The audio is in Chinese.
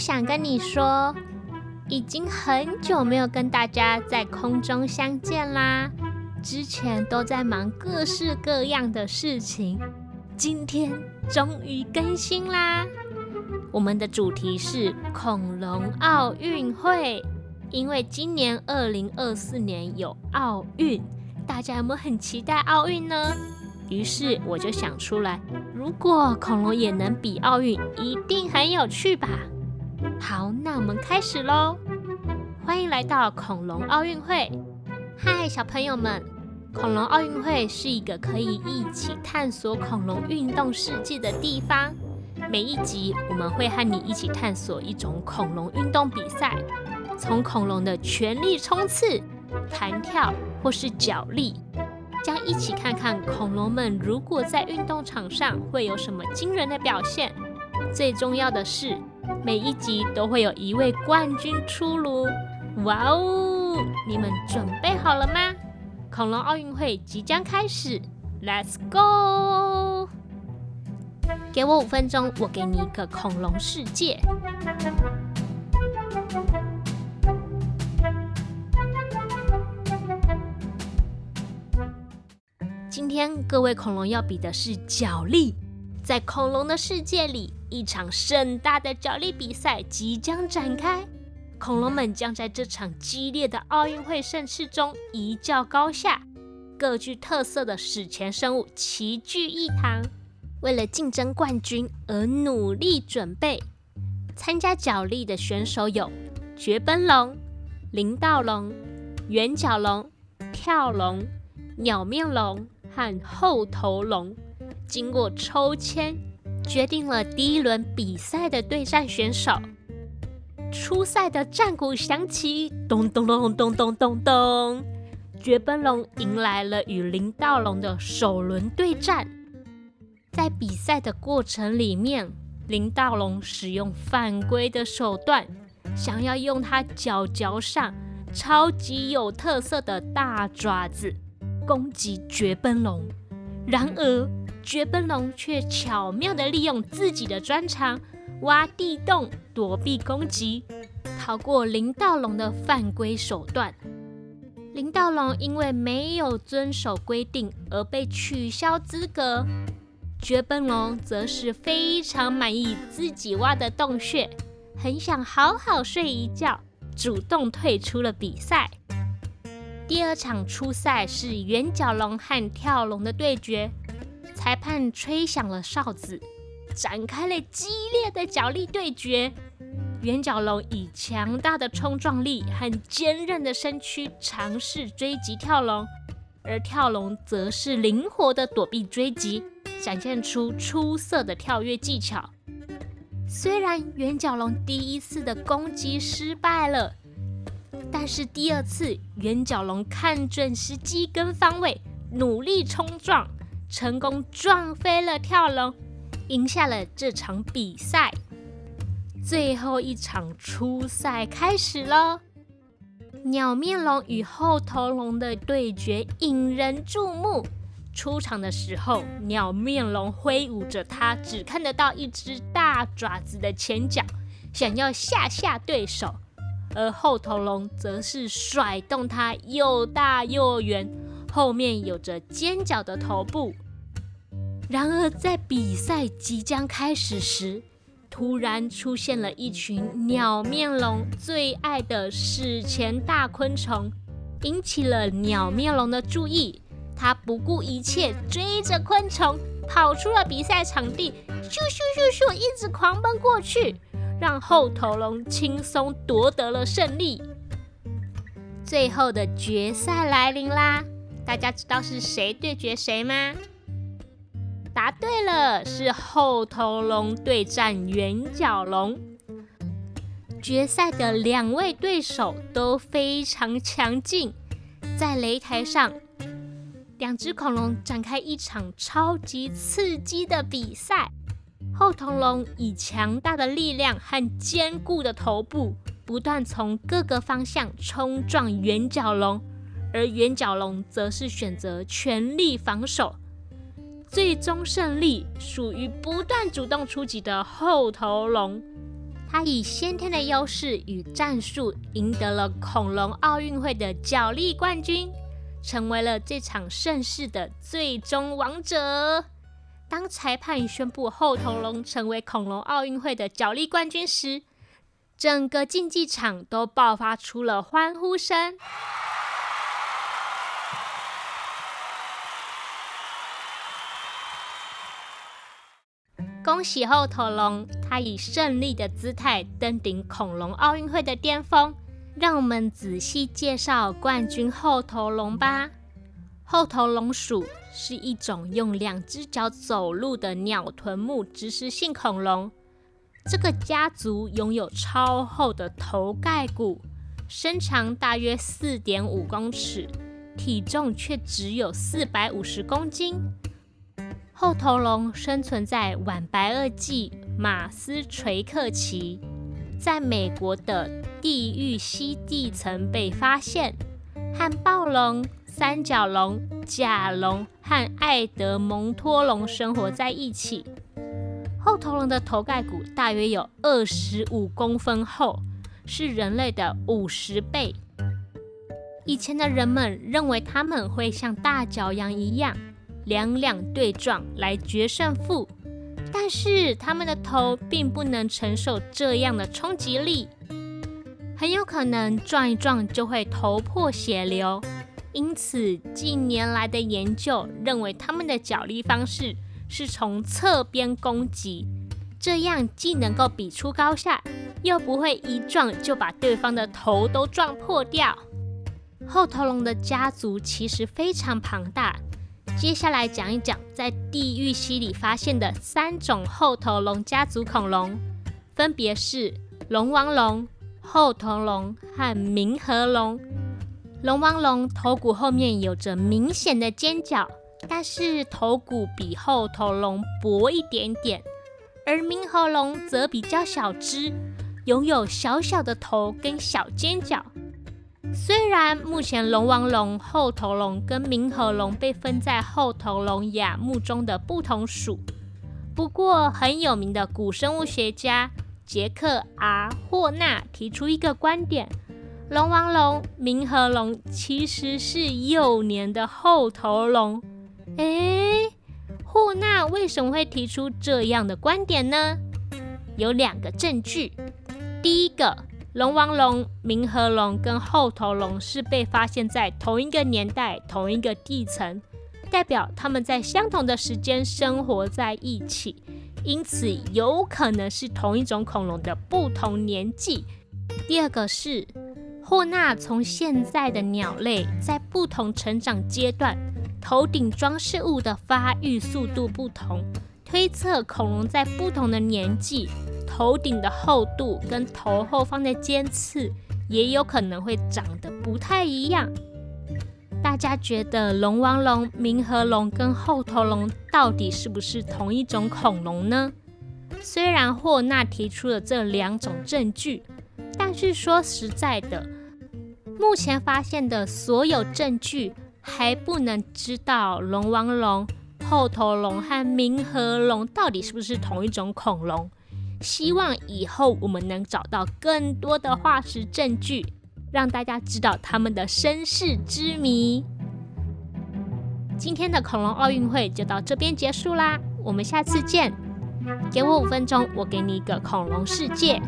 想跟你说，已经很久没有跟大家在空中相见啦。之前都在忙各式各样的事情，今天终于更新啦。我们的主题是恐龙奥运会，因为今年二零二四年有奥运，大家有没有很期待奥运呢？于是我就想出来，如果恐龙也能比奥运，一定很有趣吧。好，那我们开始喽！欢迎来到恐龙奥运会。嗨，小朋友们！恐龙奥运会是一个可以一起探索恐龙运动世界的地方。每一集我们会和你一起探索一种恐龙运动比赛，从恐龙的全力冲刺、弹跳或是脚力，将一起看看恐龙们如果在运动场上会有什么惊人的表现。最重要的是，每一集都会有一位冠军出炉。哇哦！你们准备好了吗？恐龙奥运会即将开始，Let's go！给我五分钟，我给你一个恐龙世界。今天各位恐龙要比的是脚力，在恐龙的世界里，一场盛大的角力比赛即将展开。恐龙们将在这场激烈的奥运会盛世中一较高下，各具特色的史前生物齐聚一堂，为了竞争冠军而努力准备。参加角力的选手有绝奔龙、林盗龙、圆角龙、跳龙、鸟面龙和后头龙。经过抽签，决定了第一轮比赛的对战选手。初赛的战鼓响起，咚咚咚咚咚咚咚，绝奔龙迎来了与林道龙的首轮对战。在比赛的过程里面，林道龙使用犯规的手段，想要用他脚脚上超级有特色的大爪子攻击绝奔龙。然而，绝奔龙却巧妙地利用自己的专长。挖地洞躲避攻击，逃过林道龙的犯规手段。林道龙因为没有遵守规定而被取消资格。绝奔龙则是非常满意自己挖的洞穴，很想好好睡一觉，主动退出了比赛。第二场初赛是圆角龙和跳龙的对决，裁判吹响了哨子。展开了激烈的角力对决，圆角龙以强大的冲撞力和坚韧的身躯尝试追击跳龙，而跳龙则是灵活的躲避追击，展现出出色的跳跃技巧。虽然圆角龙第一次的攻击失败了，但是第二次圆角龙看准时机跟方位，努力冲撞，成功撞飞了跳龙。赢下了这场比赛，最后一场初赛开始了。鸟面龙与后头龙的对决引人注目。出场的时候，鸟面龙挥舞着它只看得到一只大爪子的前脚，想要吓吓对手；而后头龙则是甩动它又大又圆、后面有着尖角的头部。然而，在比赛即将开始时，突然出现了一群鸟面龙最爱的史前大昆虫，引起了鸟面龙的注意。它不顾一切追着昆虫，跑出了比赛场地，咻咻咻咻，一直狂奔过去，让后头龙轻松夺得了胜利。最后的决赛来临啦！大家知道是谁对决谁吗？答对了，是后头龙对战圆角龙。决赛的两位对手都非常强劲，在擂台上，两只恐龙展开一场超级刺激的比赛。后头龙以强大的力量和坚固的头部，不断从各个方向冲撞圆角龙，而圆角龙则是选择全力防守。最终胜利属于不断主动出击的后头龙。他以先天的优势与战术赢得了恐龙奥运会的角力冠军，成为了这场盛世的最终王者。当裁判宣布后头龙成为恐龙奥运会的角力冠军时，整个竞技场都爆发出了欢呼声。恭喜后头龙，他以胜利的姿态登顶恐龙奥运会的巅峰。让我们仔细介绍冠军后头龙吧。后头龙属。是一种用两只脚走路的鸟臀目植食性恐龙。这个家族拥有超厚的头盖骨，身长大约四点五公尺，体重却只有四百五十公斤。后头龙生存在晚白垩纪马斯垂克期，在美国的地域西地层被发现，和暴龙。三角龙、甲龙和爱德蒙托龙生活在一起。后头龙的头盖骨大约有二十五公分厚，是人类的五十倍。以前的人们认为他们会像大角羊一样两两对撞来决胜负，但是他们的头并不能承受这样的冲击力，很有可能撞一撞就会头破血流。因此，近年来的研究认为，他们的角力方式是从侧边攻击，这样既能够比出高下，又不会一撞就把对方的头都撞破掉。后头龙的家族其实非常庞大，接下来讲一讲在地狱溪里发现的三种后头龙家族恐龙，分别是龙王龙、后头龙和冥河龙。龙王龙头骨后面有着明显的尖角，但是头骨比后头龙薄一点点；而冥河龙则比较小只，拥有小小的头跟小尖角。虽然目前龙王龙、后头龙跟冥河龙被分在后头龙亚目中的不同属，不过很有名的古生物学家杰克 ·R· 霍纳提出一个观点。龙王龙、冥河龙其实是幼年的后头龙。诶，霍纳为什么会提出这样的观点呢？有两个证据。第一个，龙王龙、冥河龙跟后头龙是被发现在同一个年代、同一个地层，代表他们在相同的时间生活在一起，因此有可能是同一种恐龙的不同年纪。第二个是。霍纳从现在的鸟类在不同成长阶段，头顶装饰物的发育速度不同，推测恐龙在不同的年纪，头顶的厚度跟头后方的尖刺也有可能会长得不太一样。大家觉得龙王龙、冥河龙跟后头龙到底是不是同一种恐龙呢？虽然霍纳提出了这两种证据，但是说实在的。目前发现的所有证据还不能知道龙王龙、后头龙和冥河龙到底是不是同一种恐龙。希望以后我们能找到更多的化石证据，让大家知道他们的身世之谜。今天的恐龙奥运会就到这边结束啦，我们下次见。给我五分钟，我给你一个恐龙世界。